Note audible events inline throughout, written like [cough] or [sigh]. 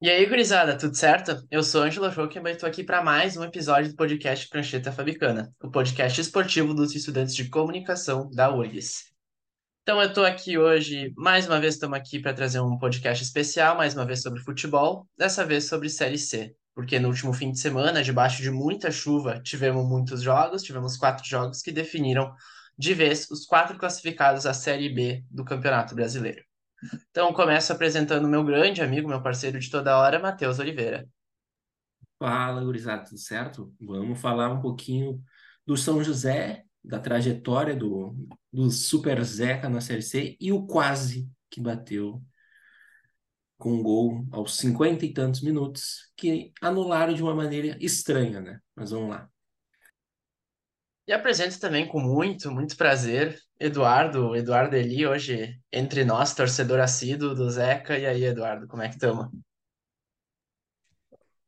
E aí, gurizada, tudo certo? Eu sou Ângelo Joachim e estou aqui para mais um episódio do podcast Prancheta Fabicana, o podcast esportivo dos estudantes de comunicação da URGS. Então, eu estou aqui hoje, mais uma vez estamos aqui para trazer um podcast especial, mais uma vez sobre futebol, dessa vez sobre Série C, porque no último fim de semana, debaixo de muita chuva, tivemos muitos jogos, tivemos quatro jogos que definiram de vez os quatro classificados à Série B do Campeonato Brasileiro. Então, começo apresentando meu grande amigo, meu parceiro de toda hora, Matheus Oliveira. Fala, gurizada, tudo certo? Vamos falar um pouquinho do São José, da trajetória do, do Super Zeca na Série C e o quase que bateu com um gol aos cinquenta e tantos minutos, que anularam de uma maneira estranha, né? Mas vamos lá. E apresento também com muito, muito prazer Eduardo, Eduardo Eli, hoje entre nós, torcedor assíduo do Zeca. E aí, Eduardo, como é que estamos?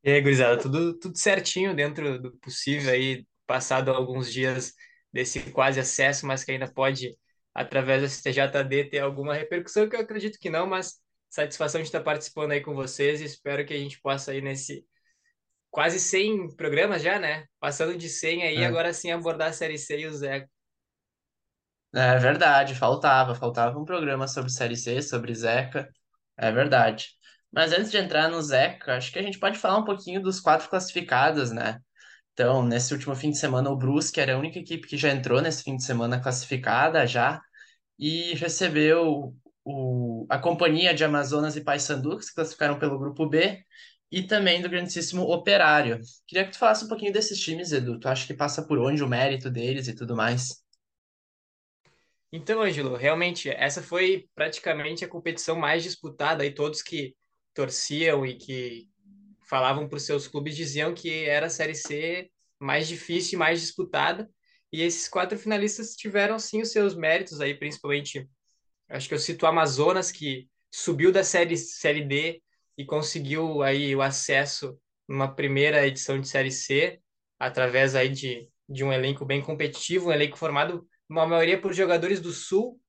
E aí, gurizada, tudo, tudo certinho dentro do possível aí, passado alguns dias desse quase acesso, mas que ainda pode, através do STJD, ter alguma repercussão, que eu acredito que não, mas satisfação de estar participando aí com vocês e espero que a gente possa aí nesse quase 100 programas já, né? Passando de 100 aí, é. agora sim abordar a Série C e o Zeca. É verdade, faltava, faltava um programa sobre Série C, sobre Zeca, é verdade. Mas antes de entrar no Zeca, acho que a gente pode falar um pouquinho dos quatro classificados, né? Então, nesse último fim de semana, o Brusque era a única equipe que já entrou nesse fim de semana classificada já e recebeu o, a companhia de Amazonas e Paysandu, que se classificaram pelo grupo B, e também do grandíssimo Operário. Queria que tu falasse um pouquinho desses times, Edu. Tu acha que passa por onde o mérito deles e tudo mais? Então, Ângelo, realmente, essa foi praticamente a competição mais disputada e todos que torciam e que falavam para os seus clubes diziam que era a Série C mais difícil e mais disputada. E esses quatro finalistas tiveram sim os seus méritos aí, principalmente, acho que eu cito o Amazonas, que subiu da série, série D e conseguiu aí o acesso numa primeira edição de Série C, através aí de, de um elenco bem competitivo, um elenco formado, uma maioria por jogadores do Sul,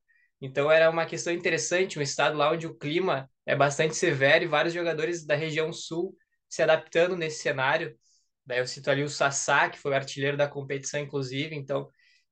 então era uma questão interessante, um estado lá onde o clima é bastante severo e vários jogadores da região Sul se adaptando nesse cenário. Daí eu cito ali o Sassá, que foi o artilheiro da competição, inclusive, então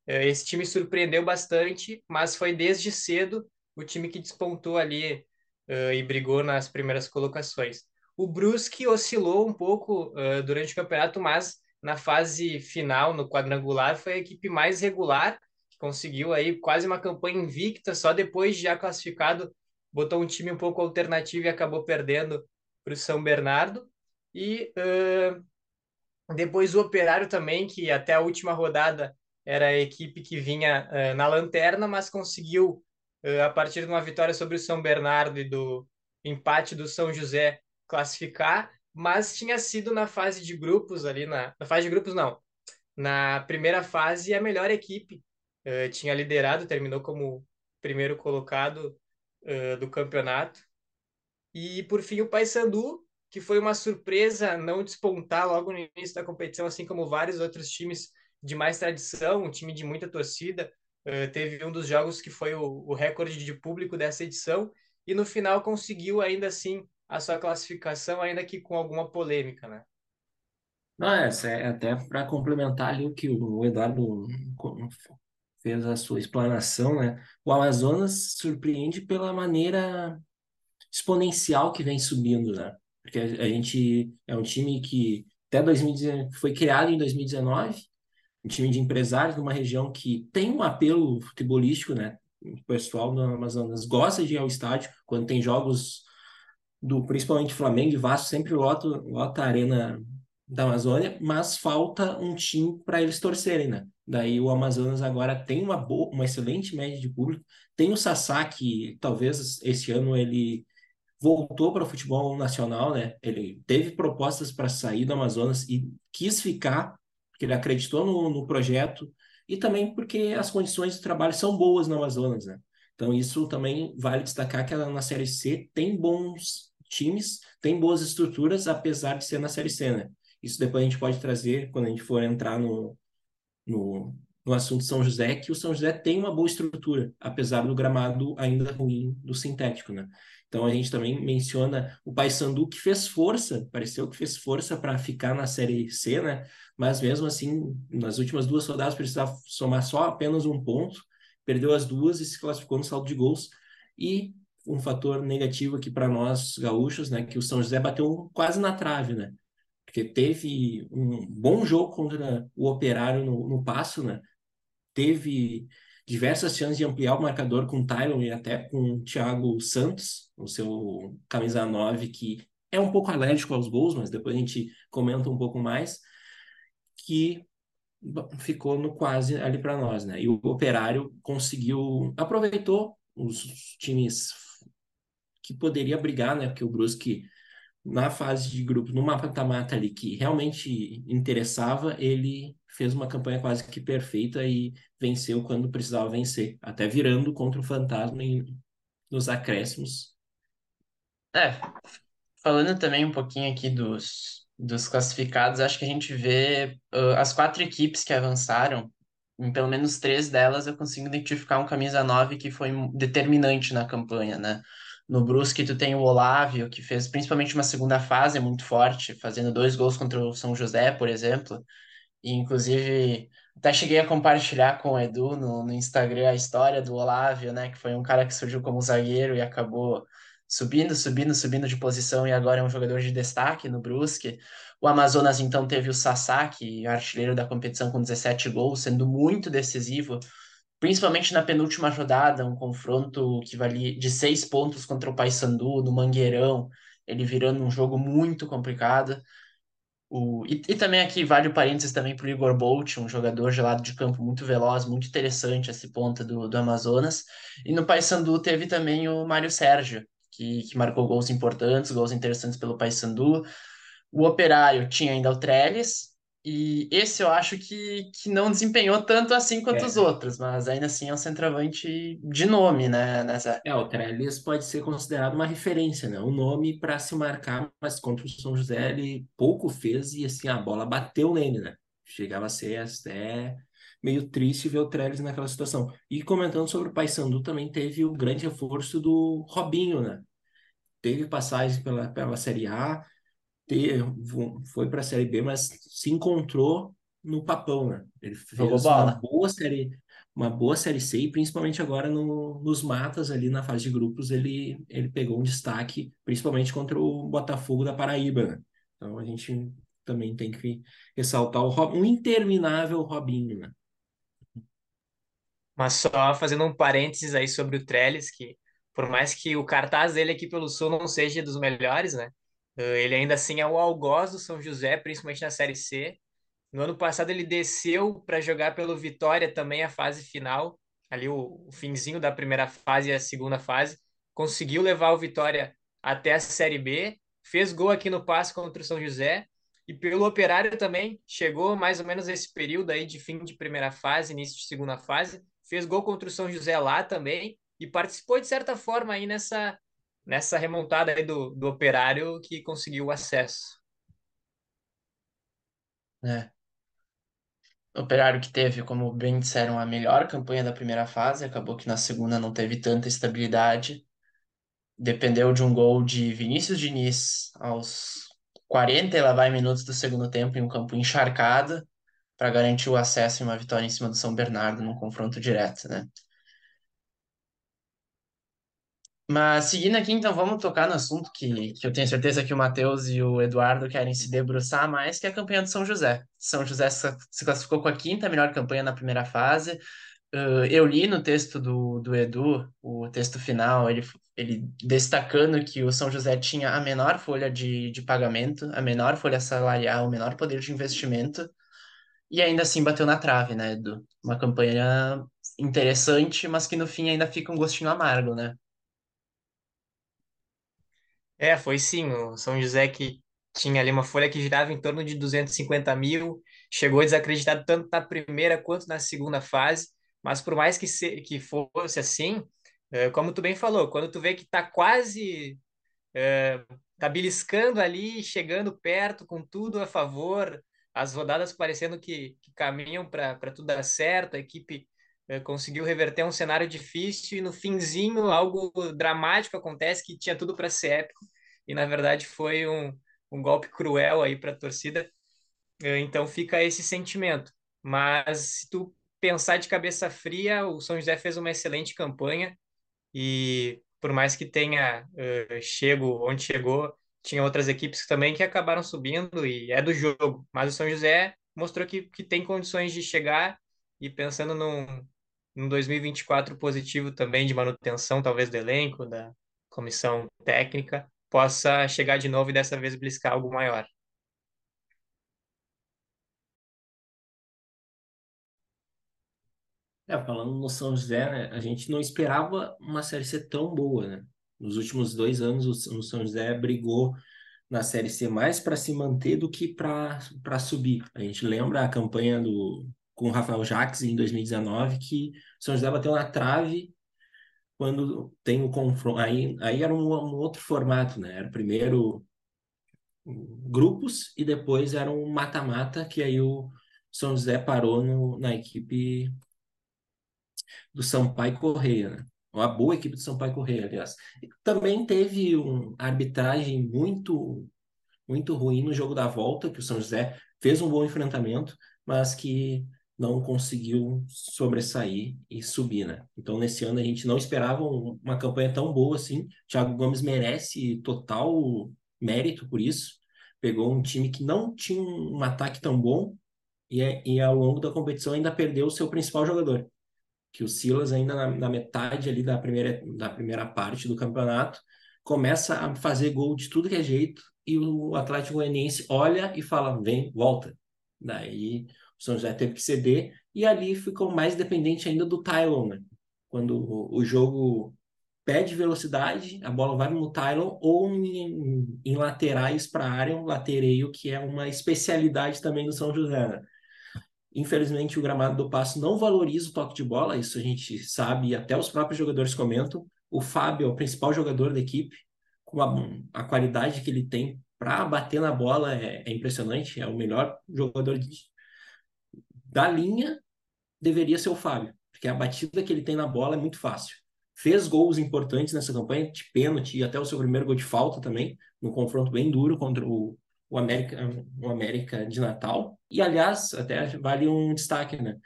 eh, esse time surpreendeu bastante, mas foi desde cedo o time que despontou ali uh, e brigou nas primeiras colocações. O Brusque oscilou um pouco uh, durante o campeonato, mas na fase final, no quadrangular, foi a equipe mais regular, que conseguiu aí quase uma campanha invicta, só depois de já classificado, botou um time um pouco alternativo e acabou perdendo para o São Bernardo. E uh, depois o Operário também, que até a última rodada era a equipe que vinha uh, na lanterna, mas conseguiu a partir de uma vitória sobre o São Bernardo e do empate do São José classificar, mas tinha sido na fase de grupos ali, na, na fase de grupos não, na primeira fase a melhor equipe, uh, tinha liderado, terminou como primeiro colocado uh, do campeonato, e por fim o Paysandu, que foi uma surpresa não despontar logo no início da competição, assim como vários outros times de mais tradição, um time de muita torcida, Uh, teve um dos jogos que foi o, o, recorde de público dessa edição e no final conseguiu ainda assim a sua classificação, ainda que com alguma polêmica, né? Não, é, é até para complementar ali o que o Eduardo fez a sua explanação, né? O Amazonas surpreende pela maneira exponencial que vem subindo, né? Porque a gente é um time que até 2019 foi criado em 2019 um time de empresários numa região que tem um apelo futebolístico, né? O pessoal do Amazonas gosta de ir ao estádio quando tem jogos do principalmente Flamengo e Vasco, sempre lota, lota a arena da Amazônia, mas falta um time para eles torcerem, né? Daí o Amazonas agora tem uma boa, uma excelente média de público, tem o Sassá que talvez esse ano ele voltou para o futebol nacional, né? Ele teve propostas para sair do Amazonas e quis ficar porque ele acreditou no, no projeto e também porque as condições de trabalho são boas no Amazonas, né? Então, isso também vale destacar que na Série C tem bons times, tem boas estruturas, apesar de ser na Série C, né? Isso depois a gente pode trazer quando a gente for entrar no, no, no assunto São José, que o São José tem uma boa estrutura, apesar do gramado ainda ruim do sintético, né? Então a gente também menciona o Paysandu que fez força, pareceu que fez força para ficar na Série C, né? Mas mesmo assim, nas últimas duas rodadas precisava somar só apenas um ponto, perdeu as duas e se classificou no saldo de gols. E um fator negativo aqui para nós gaúchos, né? Que o São José bateu quase na trave, né? Porque teve um bom jogo contra o Operário no, no Passo, né? Teve diversas chances de ampliar o marcador com o Tylon e até com o Thiago Santos, o seu camisa 9, que é um pouco alérgico aos gols, mas depois a gente comenta um pouco mais, que ficou no quase ali para nós, né? E o Operário conseguiu, aproveitou os times que poderia brigar, né? Porque o Brusque na fase de grupo, no mata-mata ali que realmente interessava, ele fez uma campanha quase que perfeita e venceu quando precisava vencer, até virando contra o Fantasma em, nos acréscimos. É, falando também um pouquinho aqui dos, dos classificados, acho que a gente vê uh, as quatro equipes que avançaram, em pelo menos três delas eu consigo identificar um camisa 9 que foi determinante na campanha, né? No Brusque, tu tem o Olávio, que fez principalmente uma segunda fase muito forte, fazendo dois gols contra o São José, por exemplo. E, inclusive, até cheguei a compartilhar com o Edu no, no Instagram a história do Olávio, né? Que foi um cara que surgiu como zagueiro e acabou subindo, subindo, subindo de posição e agora é um jogador de destaque no Brusque. O Amazonas, então, teve o que é artilheiro da competição com 17 gols, sendo muito decisivo principalmente na penúltima rodada, um confronto que valia de seis pontos contra o Paysandu, no Mangueirão, ele virando um jogo muito complicado. O, e, e também aqui vale o parênteses também para o Igor Bolt, um jogador de lado de campo muito veloz, muito interessante esse ponta do, do Amazonas. E no Paysandu teve também o Mário Sérgio, que, que marcou gols importantes, gols interessantes pelo Paysandu. O Operário tinha ainda o Trellis, e esse eu acho que, que não desempenhou tanto assim quanto É. os outros, mas ainda assim é um centroavante de nome, né, nessa... É, o Trellis pode ser considerado uma referência, né? Um nome para se marcar, mas contra o São José ele pouco fez e assim a bola bateu nele, né? Chegava a ser até meio triste ver o Trellis naquela situação. E comentando sobre o Paysandu, também teve o grande reforço do Robinho, né? Teve passagem pela, pela Série A, foi para a Série B, mas se encontrou no papão, né? Ele fez uma boa série, uma boa série C, e principalmente agora no, nos matas ali na fase de grupos, ele, ele pegou um destaque, principalmente contra o Botafogo da Paraíba, né? Então a gente também tem que ressaltar o um interminável Robinho, né? Mas só fazendo um parênteses aí sobre o Trellis, que por mais que o cartaz dele aqui pelo Sul não seja dos melhores, né? Eh, Ele ainda assim é o algoz do São José, principalmente na Série C. No ano passado ele desceu para jogar pelo Vitória também a fase final, ali o, o finzinho da primeira fase e a segunda fase. Conseguiu levar o Vitória até a Série B, fez gol aqui no Passo contra o São José e pelo Operário também chegou mais ou menos esse período aí de fim de primeira fase, início de segunda fase, fez gol contra o São José lá também e participou de certa forma aí nessa nessa remontada aí do, do Operário que conseguiu o acesso. né? Operário que teve, como bem disseram, a melhor campanha da primeira fase, acabou que na segunda não teve tanta estabilidade. Dependeu de um gol de Vinícius Diniz aos 40 e lá vai minutos do segundo tempo em um campo encharcado para garantir o acesso e uma vitória em cima do São Bernardo num confronto direto, né? Mas seguindo aqui, então, vamos tocar no assunto que, que eu tenho certeza que o Matheus e o Eduardo querem se debruçar mais, que é a campanha do São José. São José se classificou com a quinta melhor campanha na primeira fase. Uh, eu li no texto do, do Edu, o texto final, ele, ele destacando que o São José tinha a menor folha de, de pagamento, a menor folha salarial, o menor poder de investimento, e ainda assim bateu na trave, né, Edu? Uma campanha interessante, mas que no fim ainda fica um gostinho amargo, né? É, foi sim. O São José que tinha ali uma folha que girava em torno de 250 mil, chegou desacreditado tanto na primeira quanto na segunda fase, mas por mais que, se, que fosse assim, é, como tu bem falou, quando tu vê que tá quase, é, tá beliscando ali, chegando perto, com tudo a favor, as rodadas parecendo que, que caminham para tudo dar certo, a equipe eh, conseguiu reverter um cenário difícil e no finzinho algo dramático acontece que tinha tudo para ser épico e na verdade foi um, um golpe cruel aí para a torcida. Eh, então fica esse sentimento. Mas se tu pensar de cabeça fria, o São José fez uma excelente campanha e por mais que tenha uh, chego onde chegou, tinha outras equipes também que acabaram subindo e é do jogo. Mas o São José mostrou que, que tem condições de chegar e pensando num, num 2024 positivo também de manutenção, talvez do elenco, da comissão técnica, possa chegar de novo e dessa vez bliscar algo maior. É, falando no São José, né, a gente não esperava uma Série C tão boa, né? Nos últimos dois anos, o, São José brigou na Série C mais para se manter do que para subir. A gente lembra a campanha do, com o Rafael Jacques em 2019, que o São José bateu na trave quando tem o confronto. Aí, aí era um, um outro formato, né? Era primeiro grupos e depois era um mata-mata, que aí o São José parou no, na equipe do Sampaio Correia, né? Uma boa equipe do Sampaio Correia, aliás. Também teve uma arbitragem muito muito ruim no jogo da volta, que o São José fez um bom enfrentamento, mas que não conseguiu sobressair e subir, né? Então, nesse ano, a gente não esperava uma campanha tão boa assim. Thiago Gomes merece total mérito por isso. Pegou um time que não tinha um ataque tão bom e, e ao longo da competição ainda perdeu o seu principal jogador, que o Silas ainda na, na, metade ali da primeira, da primeira parte do campeonato começa a fazer gol de tudo que é jeito e o Atlético Goianiense olha e fala, vem, volta. Daí o São José teve que ceder e ali ficou mais dependente ainda do Tylon, né? Quando o, o jogo pede velocidade, a bola vai no Tylon ou em, em laterais para a área, um latereio, que é uma especialidade também do São José, né? Infelizmente, o gramado do Passo não valoriza o toque de bola, isso a gente sabe e até os próprios jogadores comentam. O Fábio é o principal jogador da equipe, com a, a qualidade que ele tem para bater na bola é, é, impressionante. É o melhor jogador de, da linha, deveria ser o Fábio, porque a batida que ele tem na bola é muito fácil. Fez gols importantes nessa campanha, de pênalti e até o seu primeiro gol de falta também, num confronto bem duro contra o, o América, o América de Natal. E, aliás, até vale um destaque, né?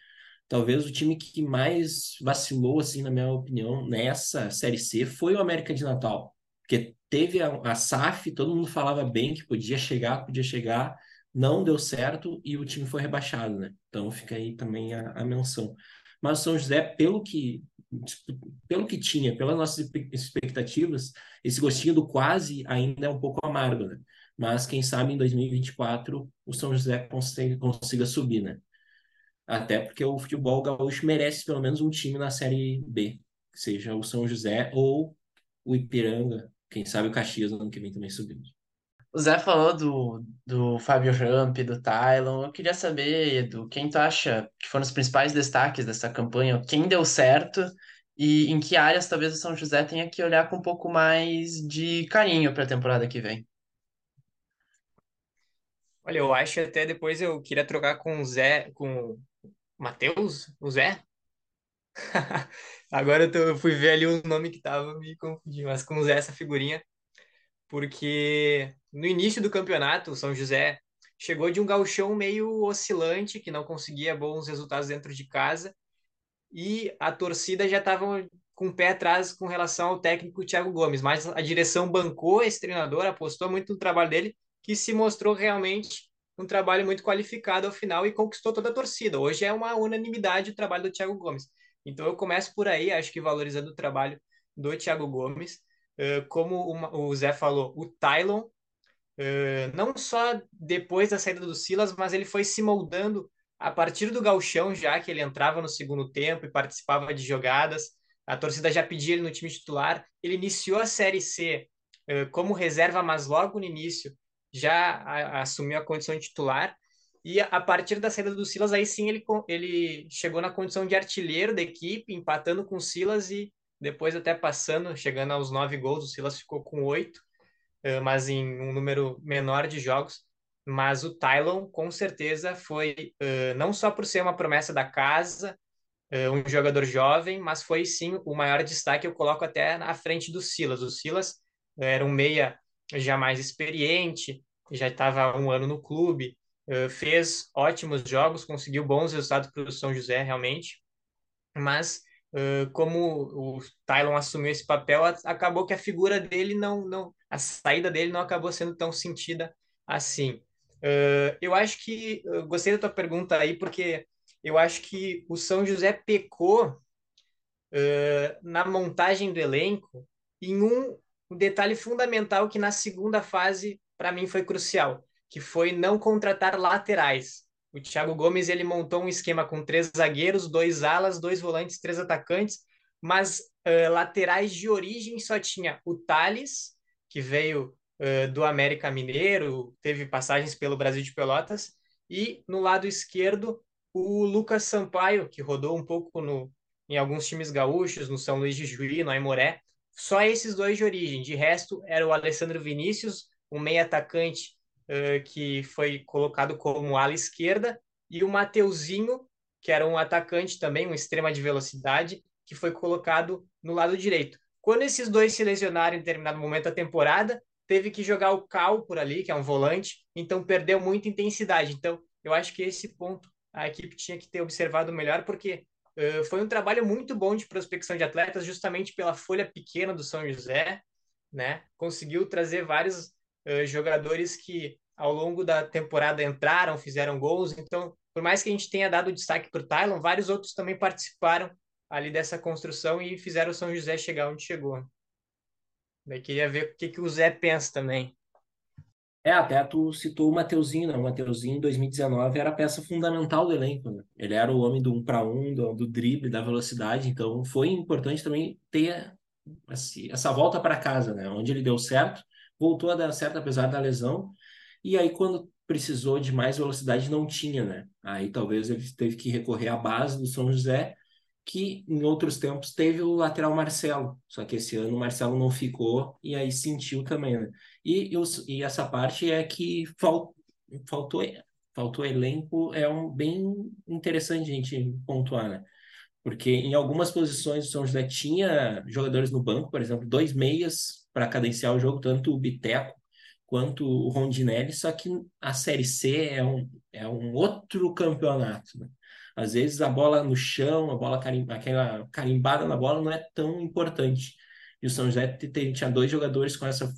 Talvez o time que mais vacilou, assim, na minha opinião, nessa Série C foi o América de Natal. Porque teve a, a SAF, todo mundo falava bem que podia chegar, podia chegar, não deu certo e o time foi rebaixado, né? Então fica aí também a, a menção. Mas o São José, pelo que pelo que tinha, pelas nossas expectativas, esse gostinho do quase ainda é um pouco amargo, né? mas quem sabe em 2024 o São José consiga, consiga subir, né? Até porque o futebol gaúcho merece pelo menos um time na Série B, seja o São José ou o Ipiranga, quem sabe o Caxias no ano que vem também subindo. O Zé falou do, do Fábio Ramp, do Tylon. Eu queria saber, Edu, quem tu acha que foram os principais destaques dessa campanha? Quem deu certo e em que áreas talvez o São José tenha que olhar com um pouco mais de carinho para a temporada que vem? Olha, eu acho até depois eu queria trocar com o Zé, com o Matheus, o Zé. [laughs] Agora eu, tô, eu, fui ver ali o nome que tava me confundindo, mas com o Zé essa figurinha, porque no início do campeonato, o São José chegou de um gauchão meio oscilante, que não conseguia bons resultados dentro de casa, e a torcida já estava com o pé atrás com relação ao técnico Thiago Gomes, mas a direção bancou esse treinador, apostou muito no trabalho dele, que se mostrou realmente um trabalho muito qualificado ao final e conquistou toda a torcida. Hoje é uma unanimidade o trabalho do Thiago Gomes. Então eu começo por aí, acho que valorizando o trabalho do Thiago Gomes. Como o Zé falou, o Tylon, não só depois da saída do Silas, mas ele foi se moldando a partir do galchão já, que ele entrava no segundo tempo e participava de jogadas. A torcida já pedia ele no time titular. Ele iniciou a Série C como reserva, mas logo no início já assumiu a condição de titular. E a partir da saída do Silas, aí sim ele, ele chegou na condição de artilheiro da equipe, empatando com o Silas e depois até passando, chegando aos nove gols. O Silas ficou com oito, mas em um número menor de jogos. mas o Tylon com certeza foi uh, não só por ser uma promessa da casa, uh, um jogador jovem, mas foi sim o maior destaque. Eu coloco até na frente do Silas. O Silas era um meia já mais experiente, já estava um ano no clube, fez ótimos jogos, conseguiu bons resultados para o São José realmente, mas como o Tylon assumiu esse papel, acabou que a figura dele não, não, a saída dele não acabou sendo tão sentida assim. Eu acho que eu gostei da tua pergunta aí, porque eu acho que o São José pecou na montagem do elenco em um detalhe fundamental que na segunda fase, para mim, foi crucial, que foi não contratar laterais. O Thiago Gomes ele montou um esquema com três zagueiros, dois alas, dois volantes, três atacantes, mas uh, laterais de origem só tinha o Thales, que veio uh, do América Mineiro, teve passagens pelo Brasil de Pelotas, e no lado esquerdo o Lucas Sampaio, que rodou um pouco no, em alguns times gaúchos, no São Luís de Juí, no Aimoré. Só esses dois de origem. De resto, era o Alessandro Vinícius, um meio atacante uh, que foi colocado como ala esquerda, e o Mateuzinho, que era um atacante também, um extrema de velocidade, que foi colocado no lado direito. Quando esses dois se lesionaram em determinado momento da temporada, teve que jogar o Cal por ali, que é um volante, então perdeu muita intensidade. Então, eu acho que esse ponto a equipe tinha que ter observado melhor, porque uh, foi um trabalho muito bom de prospecção de atletas, justamente pela folha pequena do São José, né? Conseguiu trazer vários uh, jogadores que ao longo da temporada entraram, fizeram gols. Então, por mais que a gente tenha dado destaque para o Tylon, vários outros também participaram ali dessa construção e fizeram o São José chegar onde chegou. Daí queria ver o que, que o Zé pensa também. É, até tu citou o Mateuzinho, né? O Mateuzinho em 2019 era a peça fundamental do elenco, né? Ele era o homem do um para um, do, do drible, da velocidade, então foi importante também ter essa volta para casa, né? Onde ele deu certo, voltou a dar certo apesar da lesão, e aí quando precisou de mais velocidade não tinha, né? Aí talvez ele teve que recorrer à base do São José, que em outros tempos teve o lateral Marcelo, só que esse ano o Marcelo não ficou e aí sentiu também, né? E, e essa parte é que fal, faltou, faltou elenco, é um bem interessante a gente pontuar, né? Porque em algumas posições o São José tinha jogadores no banco, por exemplo, dois meias para cadenciar o jogo, tanto o Biteco quanto o Rondinelli, só que a Série C é um, é um outro campeonato, né? Às vezes a bola no chão, a bola aquela carimbada na bola não é tão importante. E o São José tinha dois jogadores com essa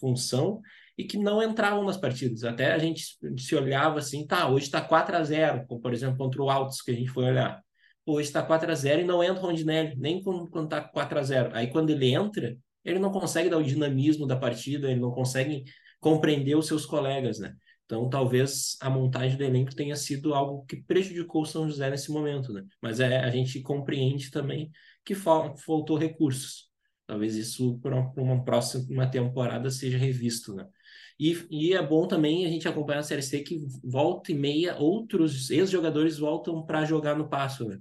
função e que não entravam nas partidas. Até a gente se olhava assim, tá, hoje está 4 a 0 como por exemplo contra o Altos, que a gente foi olhar. Hoje está 4 a 0 e não entra o Rondinelli, nem quando, quando tá 4 a 0 Aí quando ele entra, ele não consegue dar o dinamismo da partida, ele não consegue compreender os seus colegas, né? Então, talvez a montagem do elenco tenha sido algo que prejudicou o São José nesse momento, né? Mas é, a gente compreende também que faltou recursos. Talvez isso para uma próxima temporada seja revisto, né? E, e, é bom também a gente acompanhar a Série C que volta e meia outros ex-jogadores voltam para jogar no passo, né?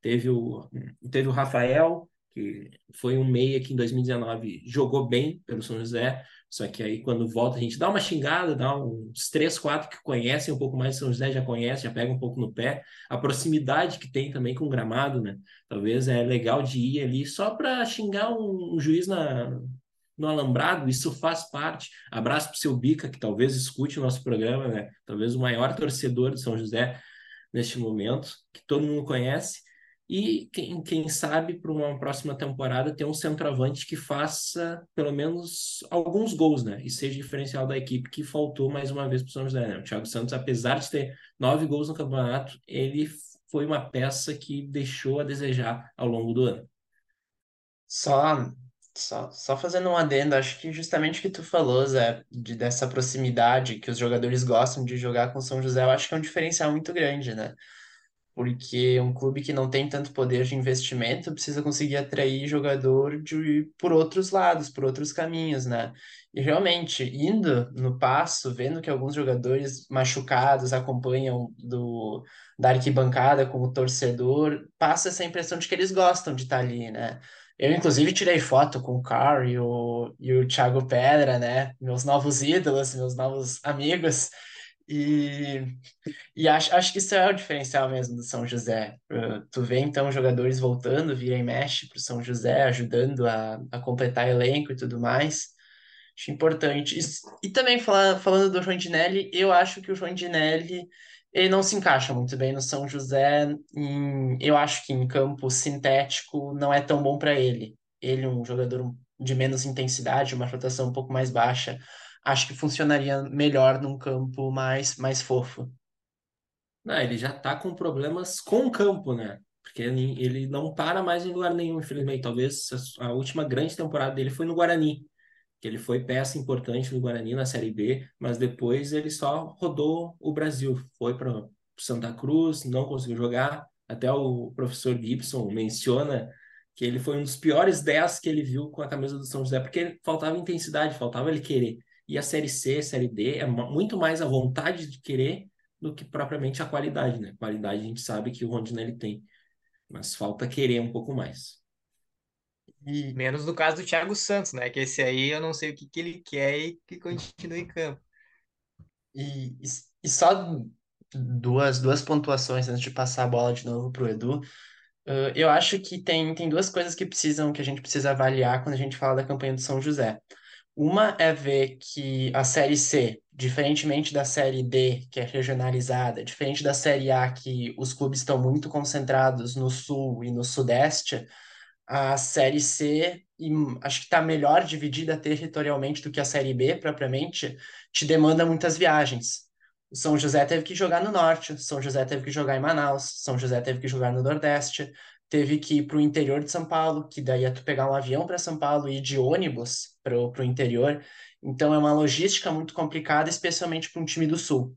Teve o, teve o Rafael, que foi um meia que em 2019 jogou bem pelo São José, só que aí, quando volta, a gente dá uma xingada, dá uns três, quatro que conhecem um pouco mais de São José, já conhece, já pega um pouco no pé. A proximidade que tem também com o gramado, né? Talvez é legal de ir ali só para xingar um, um, juiz na, no alambrado, isso faz parte. Abraço para o seu Bica, que talvez escute o nosso programa, né? Talvez o maior torcedor de São José neste momento, que todo mundo conhece. E quem, quem sabe para uma próxima temporada ter um centroavante que faça pelo menos alguns gols, né? E seja diferencial da equipe que faltou mais uma vez para o São José. Né? O Thiago Santos, apesar de ter nove gols no campeonato, ele foi uma peça que deixou a desejar ao longo do ano. Só, só, só fazendo um adendo, acho que justamente o que tu falou, Zé, de, dessa proximidade que os jogadores gostam de jogar com o São José, eu acho que é um diferencial muito grande, né? Porque um clube que não tem tanto poder de investimento precisa conseguir atrair jogador de, por outros lados, por outros caminhos, né? E realmente, indo no passo, vendo que alguns jogadores machucados acompanham do, da arquibancada como torcedor, passa essa impressão de que eles gostam de estar ali, né? Eu, inclusive, tirei foto com o Carl e o, e o Thiago Pedra, né? Meus novos ídolos, meus novos amigos. E, e acho, acho que isso é o diferencial mesmo do São José. Uh, tu vê, então, jogadores voltando, vira e mexe para o São José, ajudando a, a completar elenco e tudo mais. Acho importante. E, e também, fala, falando do Rondinelli, eu acho que o Rondinelli ele não se encaixa muito bem no São José. Em, eu acho que em campo sintético não é tão bom para ele. Ele, um jogador de menos intensidade, uma rotação um pouco mais baixa, acho que funcionaria melhor num campo mais, mais fofo. Não, ele já tá com problemas com o campo, né? Porque ele, ele não para mais em lugar nenhum, infelizmente. Talvez a, a última grande temporada dele foi no Guarani que ele foi peça importante no Guarani na Série B, mas depois ele só rodou o Brasil, foi para Santa Cruz, não conseguiu jogar. Até o professor Gibson menciona que ele foi um dos piores 10 que ele viu com a camisa do São José, porque faltava intensidade, faltava ele querer. E a Série C, a Série D é muito mais a vontade de querer do que propriamente a qualidade, né? Qualidade a gente sabe que o Rondinelli tem, mas falta querer um pouco mais. E... Menos no caso do Thiago Santos, né? Que esse aí eu não sei o que, que ele quer e que continue em campo. E, e, e só duas, duas pontuações antes de passar a bola de novo para o Edu. Uh, eu acho que tem, tem duas coisas que precisam que a gente precisa avaliar quando a gente fala da campanha do São José. Uma é ver que a Série C, diferentemente da Série D, que é regionalizada, diferente da Série A, que os clubes estão muito concentrados no Sul e no Sudeste, a Série C, e acho que está melhor dividida territorialmente do que a Série B propriamente, te demanda muitas viagens. O São José teve que jogar no Norte, São José teve que jogar em Manaus, São José teve que jogar no Nordeste, teve que ir para o interior de São Paulo, que daí é tu pegar um avião para São Paulo e ir de ônibus para o interior. Então é uma logística muito complicada, especialmente para um time do Sul.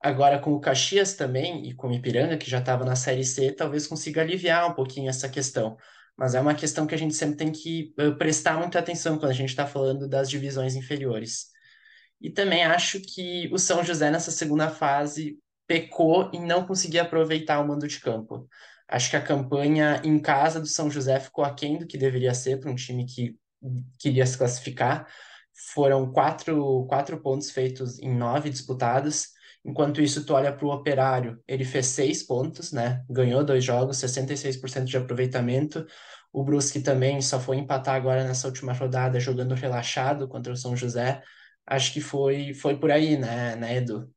Agora, com o Caxias também e com o Ipiranga, que já estava na Série C, talvez consiga aliviar um pouquinho essa questão. Mas é uma questão que a gente sempre tem que uh, prestar muita atenção quando a gente está falando das divisões inferiores. E também acho que o São José, nessa segunda fase, pecou em não conseguir aproveitar o mando de campo. Acho que a campanha em casa do São José ficou aquém do que deveria ser para um time que queria se classificar. Foram quatro, quatro pontos feitos em nove disputados. Enquanto isso, tu olha para o Operário, ele fez seis pontos, né? Ganhou dois jogos, 66% de aproveitamento. O Brusque também só foi empatar agora nessa última rodada, jogando relaxado contra o São José. Acho que foi, foi por aí, né, né, Edu?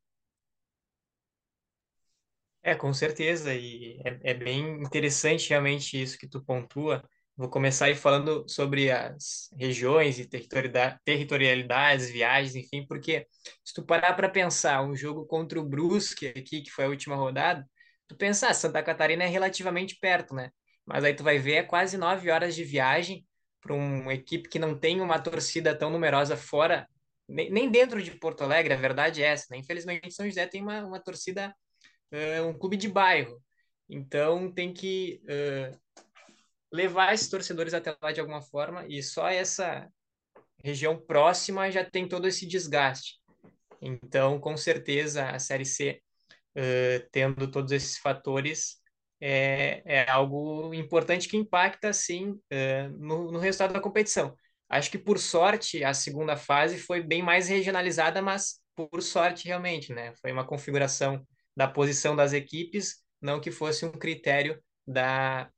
É, com certeza, e é, é bem interessante realmente isso que tu pontua, Vou começar aí falando sobre as regiões e territorialidades, viagens, enfim, porque se tu parar para pensar um jogo contra o Brusque aqui, que foi a última rodada, tu pensar, ah, Santa Catarina é relativamente perto, né? Mas aí tu vai ver é quase nove horas de viagem para uma equipe que não tem uma torcida tão numerosa fora, nem, dentro de Porto Alegre, a verdade é essa, né? Infelizmente, São José tem uma, uma torcida, uh, um clube de bairro, então tem que uh, levar esses torcedores até lá de alguma forma, e só essa região próxima já tem todo esse desgaste. Então, com certeza, a Série C, uh, tendo todos esses fatores, é, é algo importante que impacta, sim, uh, no, no resultado da competição. Acho que, por sorte, a segunda fase foi bem mais regionalizada, mas por sorte, realmente, né? Foi uma configuração da posição das equipes, não que fosse um critério da,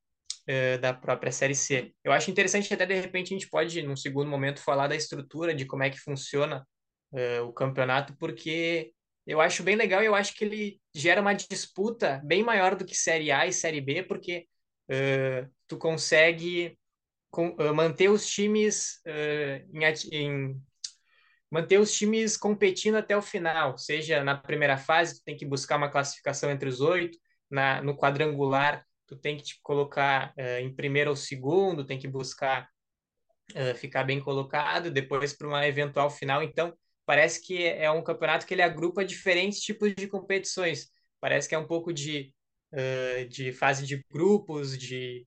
uh, da própria Série C. Eu acho interessante até, de repente, a gente pode, num segundo momento, falar da estrutura, de como é que funciona uh, o campeonato, porque eu acho bem legal e eu acho que ele gera uma disputa bem maior do que Série A e Série B, porque uh, tu consegue com, manter os times em, em manter os times competindo até o final, seja na primeira fase, tu tem que buscar uma classificação entre os oito, na, no quadrangular, tu tem que te colocar uh, em primeiro ou segundo, tem que buscar uh, ficar bem colocado, depois para uma eventual final. Então, parece que é um campeonato que ele agrupa diferentes tipos de competições. Parece que é um pouco de, uh, de fase de grupos, de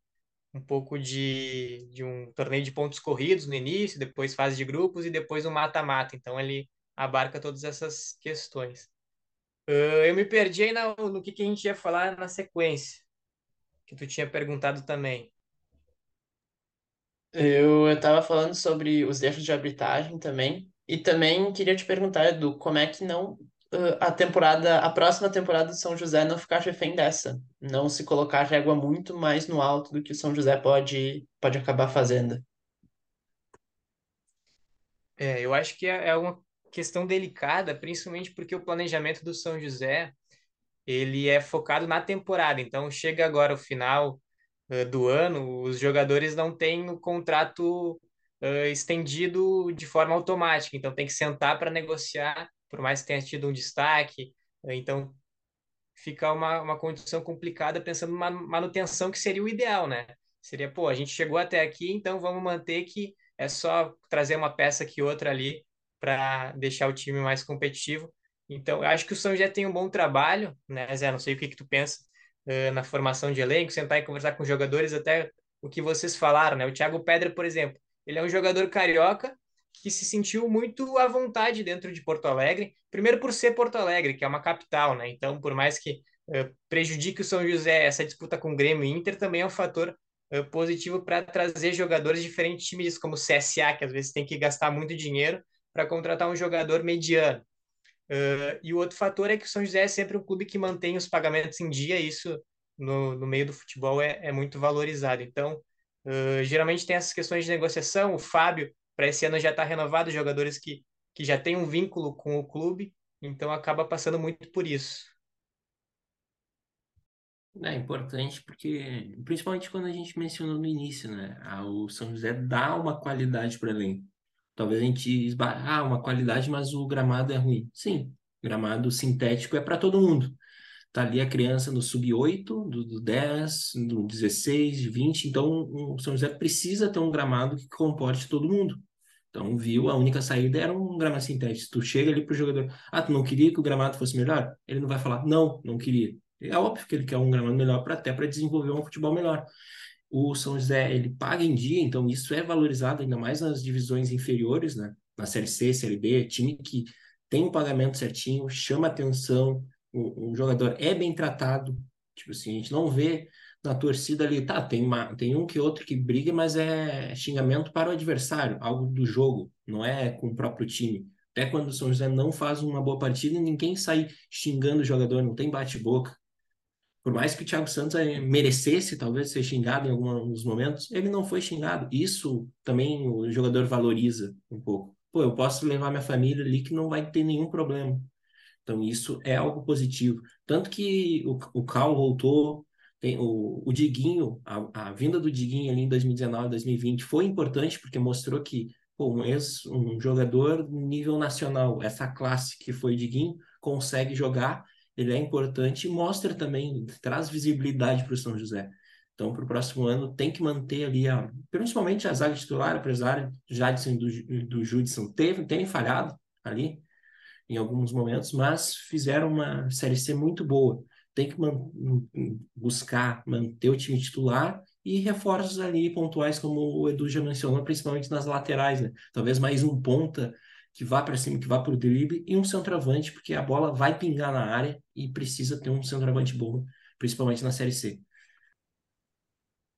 um pouco de, de um torneio de pontos corridos no início, depois fase de grupos e depois um mata-mata. Então, ele abarca todas essas questões. Uh, eu me perdi aí na, no que, que a gente ia falar na sequência que tu tinha perguntado também. Eu estava falando sobre os erros de arbitragem também, e também queria te perguntar, Edu, como é que não a temporada, a próxima temporada do São José não ficar refém dessa, não se colocar a régua muito mais no alto do que o São José pode, pode acabar fazendo. É, eu acho que é é uma questão delicada, principalmente porque o planejamento do São José, ele é focado na temporada. Então, chega agora o final eh, do ano, os jogadores não têm o contrato eh, estendido de forma automática. Então, tem que sentar para negociar, por mais que tenha tido um destaque. Eh, Então, fica uma, uma condição complicada pensando numa manutenção que seria o ideal, né? Seria, pô, a gente chegou até aqui, então vamos manter que é só trazer uma peça que outra ali para deixar o time mais competitivo. Então, eu acho que o São José tem um bom trabalho, né, Zé? Não sei o que que tu pensa eh, na formação de elenco, sentar e conversar com os jogadores, até o que vocês falaram, né? O Thiago Pedra, por exemplo, ele é um jogador carioca que se sentiu muito à vontade dentro de Porto Alegre, primeiro por ser Porto Alegre, que é uma capital, né? Então, por mais que eh, prejudique o São José, essa disputa com o Grêmio e Inter também é um fator eh, positivo para trazer jogadores de diferentes times, como o CSA, que às vezes tem que gastar muito dinheiro para contratar um jogador mediano. Uh, e o outro fator é que o São José é sempre um clube que mantém os pagamentos em dia, e isso no, no meio do futebol é, é muito valorizado. Então, uh, geralmente tem essas questões de negociação. O Fábio, para esse ano, já está renovado, jogadores que, que já têm um vínculo com o clube, então acaba passando muito por isso. É importante porque, principalmente quando a gente mencionou no início, né? O São José dá uma qualidade para o. Talvez a gente esbarre, ah, uma qualidade, mas o gramado é ruim. Sim, gramado sintético é para todo mundo. Tá ali a criança no sub-8, do, do 10, do 16, 20. Então, o São José precisa ter um gramado que comporte todo mundo. Então, viu, a única saída era um gramado sintético. Tu chega ali pro jogador, ah, tu não queria que o gramado fosse melhor? Ele não vai falar, não, não queria. É óbvio que ele quer um gramado melhor para até para desenvolver um futebol melhor. O São José, ele paga em dia, então isso é valorizado ainda mais nas divisões inferiores, né? Na Série C, Série B, time que tem um pagamento certinho, chama atenção, o, o jogador é bem tratado. Tipo assim, a gente não vê na torcida ali, tá, tem, uma, tem um que outro que briga, mas é xingamento para o adversário, algo do jogo, não é com o próprio time. Até quando o São José não faz uma boa partida, ninguém sai xingando o jogador, não tem bate-boca. Por mais que o Thiago Santos eh, merecesse talvez ser xingado em alguns momentos, ele não foi xingado. Isso também o jogador valoriza um pouco. Pô, eu posso levar minha família ali que não vai ter nenhum problema. Então, isso é algo positivo. Tanto que o, o Cal voltou, tem o, o Diguinho, a, a vinda do Diguinho ali em 2019, 2020 foi importante porque mostrou que pô, um, ex, um jogador nível nacional, essa classe que foi o Diguinho, consegue jogar ele é importante e mostra também, traz visibilidade para o São José. Então, para o próximo ano, tem que manter ali, a, principalmente a zaga titular, apesar de Jadson do, do Judson terem falhado ali em alguns momentos, mas fizeram uma Série C muito boa. Tem que man, buscar manter o time titular e reforços ali pontuais, como o Edu já mencionou, principalmente nas laterais, né? Talvez mais um ponta que vá para cima, que vá para o drible, e um centroavante, porque a bola vai pingar na área e precisa ter um centroavante bom, principalmente na Série C.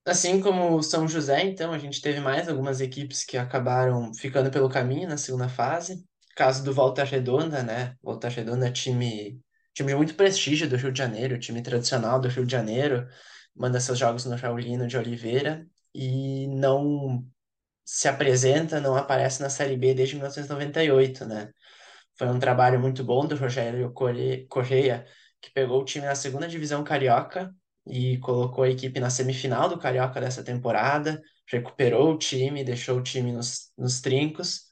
Assim como o São José, então, a gente teve mais algumas equipes que acabaram ficando pelo caminho na segunda fase. Caso do Volta Redonda, né? Volta Redonda é time, time de muito prestígio do Rio de Janeiro, time tradicional do Rio de Janeiro, manda seus jogos no Raulino de Oliveira e não se apresenta, não aparece na Série B desde 1998, né? Foi um trabalho muito bom do Rogério Correia, que pegou o time na segunda divisão carioca e colocou a equipe na semifinal do Carioca dessa temporada, recuperou o time, deixou o time nos, nos trincos.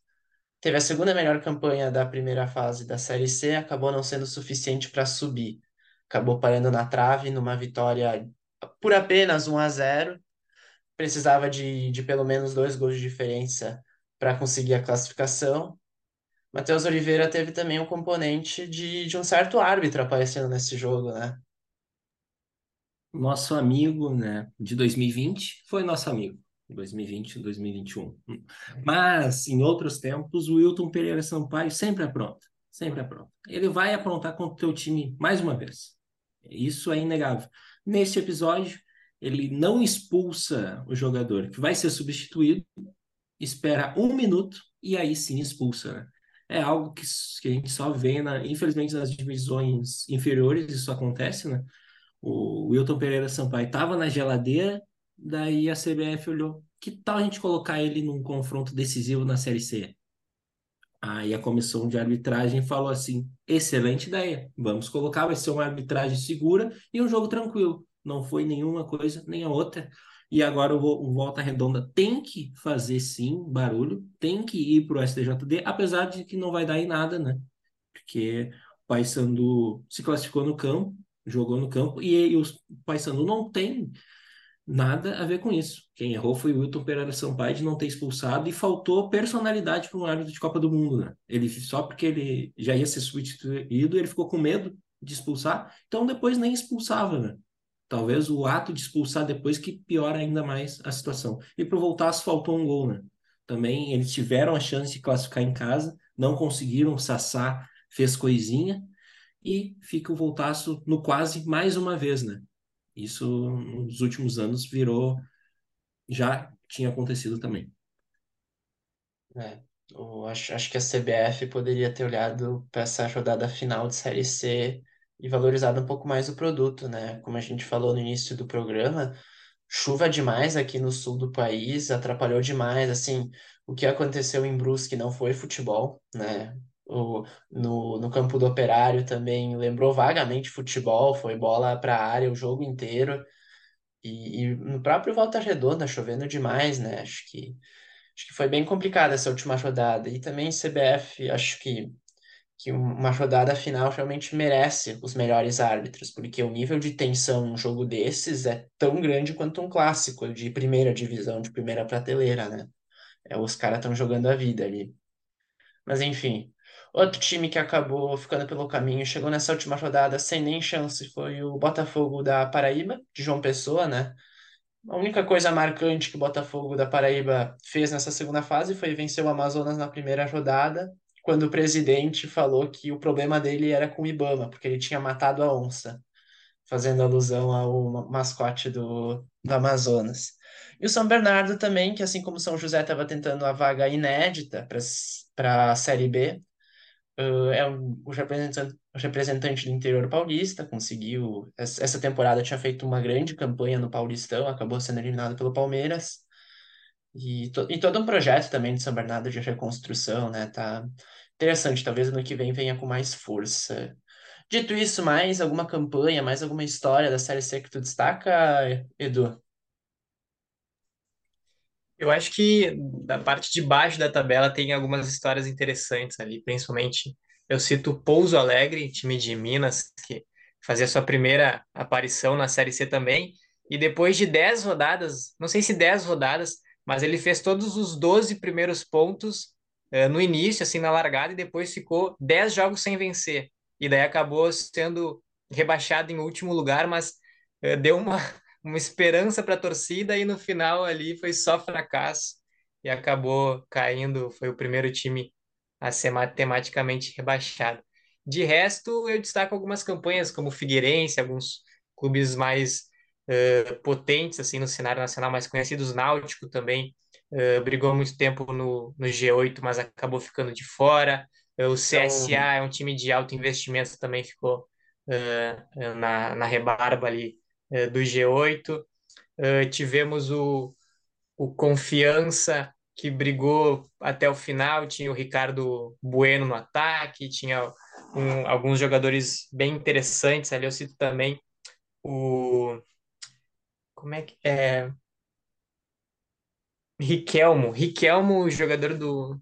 Teve a segunda melhor campanha da primeira fase da Série C, acabou não sendo suficiente para subir. Acabou parando na trave numa vitória por apenas 1 a 0 precisava de, de pelo menos dois gols de diferença para conseguir a classificação. Matheus Oliveira teve também um componente de, de um certo árbitro aparecendo nesse jogo, né? Nosso amigo, né, de 2020 foi nosso amigo. 2020 2021. Mas, em outros tempos, o Wilton Pereira Sampaio sempre apronta. Sempre apronta. Ele vai aprontar contra o teu time mais uma vez. Isso é inegável. Neste episódio, ele não expulsa o jogador que vai ser substituído, espera um minuto e aí sim expulsa. Né? É algo que, que a gente só vê, na, infelizmente, nas divisões inferiores, isso acontece, né? O Wilton Pereira Sampaio estava na geladeira, daí a CBF olhou, que tal a gente colocar ele num confronto decisivo na Série C? Aí a comissão de arbitragem falou assim: excelente ideia, vamos colocar, vai ser uma arbitragem segura e um jogo tranquilo. Não foi nenhuma coisa nem a outra. E agora o, Volta Redonda tem que fazer sim barulho, tem que ir para o STJD, apesar de que não vai dar em nada, né? Porque o Paysandu se classificou no campo, jogou no campo, e, e o Paysandu não tem nada a ver com isso. Quem errou foi o Wilton Pereira Sampaio de não ter expulsado e faltou personalidade para um árbitro de Copa do Mundo, né? Ele só porque ele já ia ser substituído, ele ficou com medo de expulsar, então depois nem expulsava, né? Talvez o ato de expulsar depois que piora ainda mais a situação. E para o Voltaço faltou um gol, né? Também eles tiveram a chance de classificar em casa, não conseguiram, Sassá fez coisinha e fica o Voltaço no quase mais uma vez, né? Isso nos últimos anos virou já tinha acontecido também. É, eu acho, acho que a CBF poderia ter olhado para essa rodada final de Série C e valorizado um pouco mais o produto, né? Como a gente falou no início do programa, chuva demais aqui no sul do país, atrapalhou demais, assim, o que aconteceu em Brusque não foi futebol, né? O, no, no campo do Operário também lembrou vagamente futebol, foi bola para a área o jogo inteiro. E, e, no próprio Volta Redonda, chovendo demais, né? Acho que, acho que foi bem complicada essa última rodada. E também CBF, acho que que uma rodada final realmente merece os melhores árbitros, porque o nível de tensão num jogo desses é tão grande quanto um clássico de primeira divisão, de primeira prateleira, né? É, os caras estão jogando a vida ali. Mas enfim, outro time que acabou ficando pelo caminho, chegou nessa última rodada sem nem chance, foi o Botafogo da Paraíba, de João Pessoa, né? A única coisa marcante que o Botafogo da Paraíba fez nessa segunda fase foi vencer o Amazonas na primeira rodada quando o presidente falou que o problema dele era com o Ibama, porque ele tinha matado a onça, fazendo alusão ao mascote do, do Amazonas. E o São Bernardo também, que assim como São José estava tentando a vaga inédita para a Série B, uh, é um, o, representante, o representante do interior paulista, conseguiu. Essa temporada tinha feito uma grande campanha no Paulistão, acabou sendo eliminado pelo Palmeiras. E, to, e todo um projeto também de São Bernardo de reconstrução, né? Tá interessante, talvez ano que vem venha com mais força. Dito isso, mais alguma campanha, mais alguma história da Série C que tu destaca, Edu? Eu acho que da parte de baixo da tabela tem algumas histórias interessantes ali, principalmente eu cito Pouso Alegre, time de Minas, que fazia sua primeira aparição na Série C também, e depois de 10 rodadas, não sei se 10 rodadas, mas ele fez todos os 12 primeiros pontos uh, no início, assim, na largada, e depois ficou 10 jogos sem vencer. E daí acabou sendo rebaixado em último lugar, mas uh, deu uma, uma esperança para a torcida, e no final ali foi só fracasso, e acabou caindo, foi o primeiro time a ser matematicamente rebaixado. De resto, eu destaco algumas campanhas, como o Figueirense, alguns clubes mais uh, potentes assim no cenário nacional, mais conhecidos. Náutico também uh, brigou muito tempo no, no G8, mas acabou ficando de fora. Uh, o CSA então... é um time de alto investimento, também ficou na, na rebarba ali do G8. tivemos o, o Confiança, que brigou até o final, tinha o Ricardo Bueno no ataque, tinha um, alguns jogadores bem interessantes ali, eu cito também o como é que é? Riquelmo. Riquelmo, jogador do,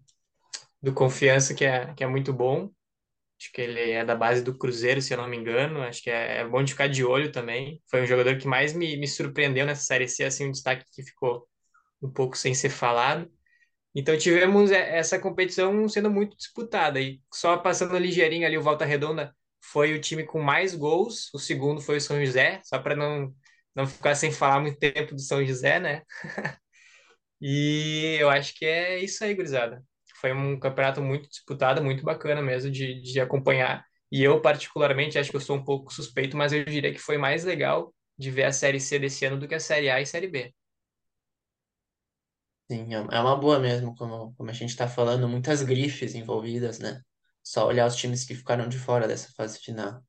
do Confiança, que é, que é muito bom. Acho que ele é da base do Cruzeiro, se eu não me engano. Acho que é, é bom de ficar de olho também. Foi um jogador que mais me, me surpreendeu nessa Série C, assim, um destaque que ficou um pouco sem ser falado. Então tivemos essa competição sendo muito disputada. E só passando ligeirinho ali, o Volta Redonda foi o time com mais gols. O segundo foi o São José, só para não não ficar sem falar muito tempo do São José, né? [laughs] e eu acho que é isso aí, gurizada. Foi um campeonato muito disputado, muito bacana mesmo de, de acompanhar. E eu, particularmente, acho que eu sou um pouco suspeito, mas eu diria que foi mais legal de ver a Série C desse ano do que a Série A e Série B. Sim, é é uma boa mesmo, como, como a gente está falando, muitas grifes envolvidas, né? Só olhar os times que ficaram de fora dessa fase final.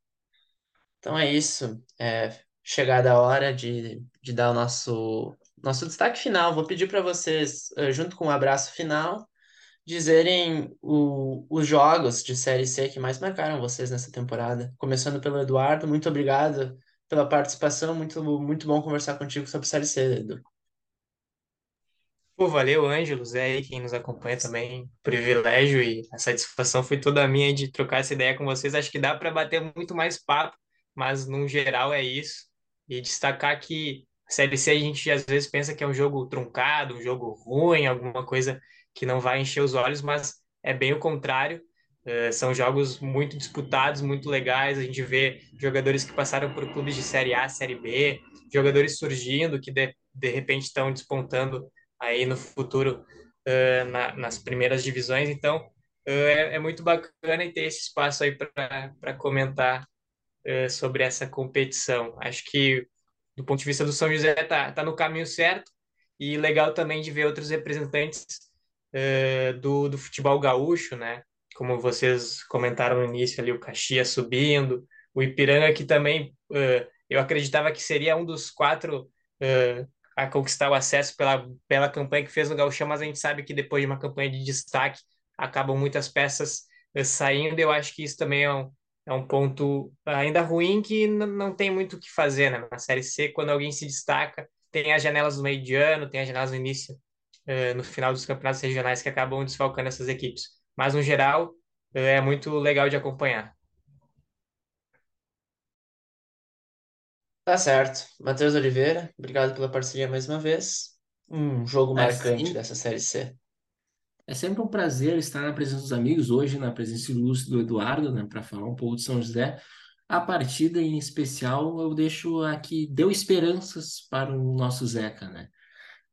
Então é isso. É chegada a hora de, de dar o nosso, nosso destaque final. Vou pedir para vocês, eh, junto com o abraço final, dizerem o, os jogos de Série C que mais marcaram vocês nessa temporada. Começando pelo Eduardo, muito obrigado pela participação. Muito, muito bom conversar contigo sobre Série C, Edu. Pô, valeu, Ângelo, Zé aí, quem nos acompanha também. Privilégio e a satisfação foi toda minha de trocar essa ideia com vocês. Acho que dá para bater muito mais papo, mas no geral é isso. E destacar que a Série C a gente às vezes pensa que é um jogo truncado, um jogo ruim, alguma coisa que não vai encher os olhos, mas é bem o contrário. Uh, são jogos muito disputados, muito legais. A gente vê jogadores que passaram por clubes de Série A, Série B, jogadores surgindo que de, de repente estão despontando aí no futuro uh, na, nas primeiras divisões. Então, uh, é, é, muito bacana e ter esse espaço aí para comentar sobre essa competição. Acho que, do ponto de vista do São José, tá, tá no caminho certo e legal também de ver outros representantes do, do futebol gaúcho, né? Como vocês comentaram no início ali, o Caxias subindo, o Ipiranga que também eu acreditava que seria um dos quatro a conquistar o acesso pela, pela campanha que fez no Gauchão, mas a gente sabe que depois de uma campanha de destaque, acabam muitas peças eh, saindo. Eu acho que isso também é um, é um ponto ainda ruim que não tem muito o que fazer, né? Na Série C, quando alguém se destaca, tem as janelas do meio de ano, tem as janelas no início, uh, no final dos campeonatos regionais que acabam desfalcando essas equipes. Mas, no geral, uh, é muito legal de acompanhar. Tá certo. Matheus Oliveira, obrigado pela parceria mais uma vez. Um jogo É marcante dessa Série C. é sempre um prazer estar na presença dos amigos, hoje na presença ilustre do Eduardo, né, para falar um pouco de São José. A partida em especial eu deixo aqui, deu esperanças para o nosso Zeca, né?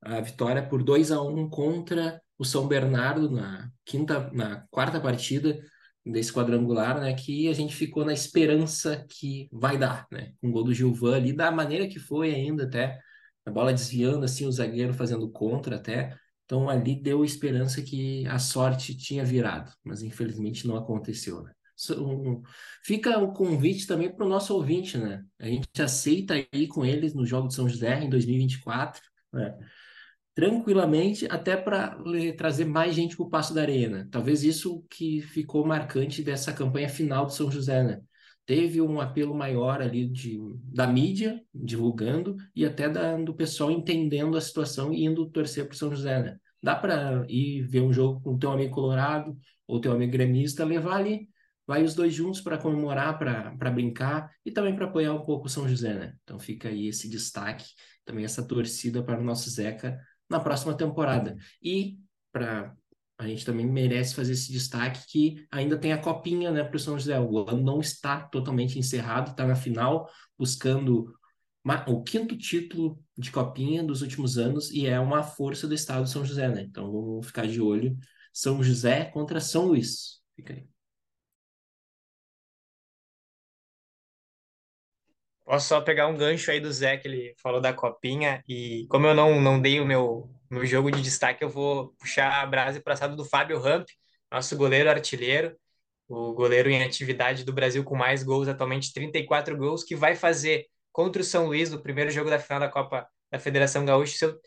A vitória por 2 a 1 contra o São Bernardo na quinta, na quarta partida desse quadrangular, né? Que a gente ficou na esperança que vai dar, né? Com o gol do Gilvan ali, da maneira que foi ainda até, a bola desviando assim, o zagueiro fazendo contra até. Então ali deu esperança que a sorte tinha virado, mas infelizmente não aconteceu, né? Um, fica o convite também para o nosso ouvinte, né? A gente aceita ir com eles no Jogo de São José em 2024, né? Tranquilamente, até para trazer mais gente para o Passo da Arena. Talvez isso que ficou marcante dessa campanha final do São José, né? Teve um apelo maior ali de, da mídia divulgando e até da, do pessoal entendendo a situação e indo torcer para o São José, né? Dá para ir ver um jogo com teu amigo colorado ou teu amigo gremista, levar ali, vai os dois juntos para comemorar, para brincar e também para apoiar um pouco o São José, né? Então fica aí esse destaque, também essa torcida para o nosso Zeca na próxima temporada. E para a gente também merece fazer esse destaque que ainda tem a copinha, né, para o São José. O ano não está totalmente encerrado, está na final, buscando o quinto título de copinha dos últimos anos e é uma força do estado de São José, né? Então vamos ficar de olho. São José contra São Luís. Fica aí. Posso só pegar um gancho aí do Zé, que ele falou da copinha, e como eu não, não dei o meu, meu jogo de destaque, eu vou puxar a brasa e passado do Fábio Ramp, nosso goleiro artilheiro, o goleiro em atividade do Brasil com mais gols, atualmente 34 gols, que vai fazer contra o São Luís, no primeiro jogo da final da Copa da Federação Gaúcha, seu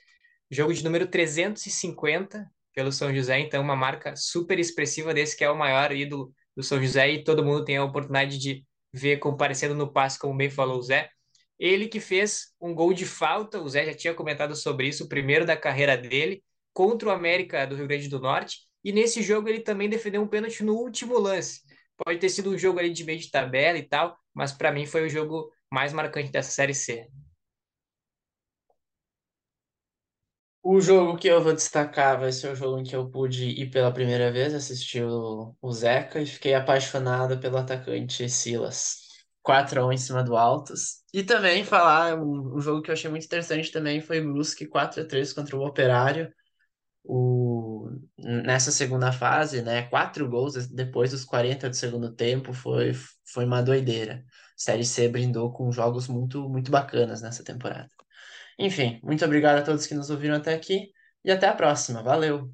jogo de número 350 pelo São José, então uma marca super expressiva desse que é o maior ídolo do São José e todo mundo tem a oportunidade de ver comparecendo no passe, como bem falou o Zé. Ele que fez um gol de falta, o Zé já tinha comentado sobre isso, o primeiro da carreira dele, contra o América do Rio Grande do Norte. E nesse jogo ele também defendeu um pênalti no último lance. Pode ter sido um jogo ali de meio de tabela e tal, mas para mim foi o jogo mais marcante dessa Série C. O jogo que eu vou destacar vai ser o jogo em que eu pude ir pela primeira vez, assistir o, o Zeca e fiquei apaixonado pelo atacante Silas. 4 a 1 em cima do Altos. E também falar, um, um jogo que eu achei muito interessante também foi Brusque 4 a 3 contra o Operário. O nessa segunda fase, né? Quatro gols depois dos 40 do segundo tempo foi, foi uma doideira. Série C brindou com jogos muito, muito bacanas nessa temporada. Enfim, muito obrigado a todos que nos ouviram até aqui e até a próxima. Valeu!